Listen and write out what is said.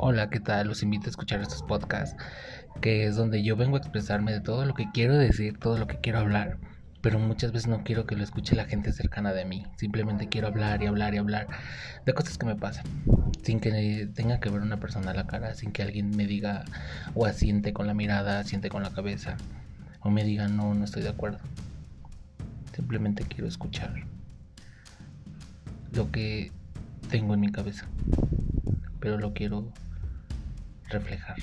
Hola, ¿qué tal? Los invito a escuchar estos podcasts, que es donde yo vengo a expresarme de todo lo que quiero decir, todo lo que quiero hablar, pero muchas veces no quiero que lo escuche la gente cercana de mí. Simplemente quiero hablar y hablar y hablar de cosas que me pasan, sin que tenga que ver una persona a la cara, sin que alguien me diga o asiente con la mirada, asiente con la cabeza, o me diga no, no estoy de acuerdo. Simplemente quiero escuchar lo que tengo en mi cabeza, pero lo quiero reflejar.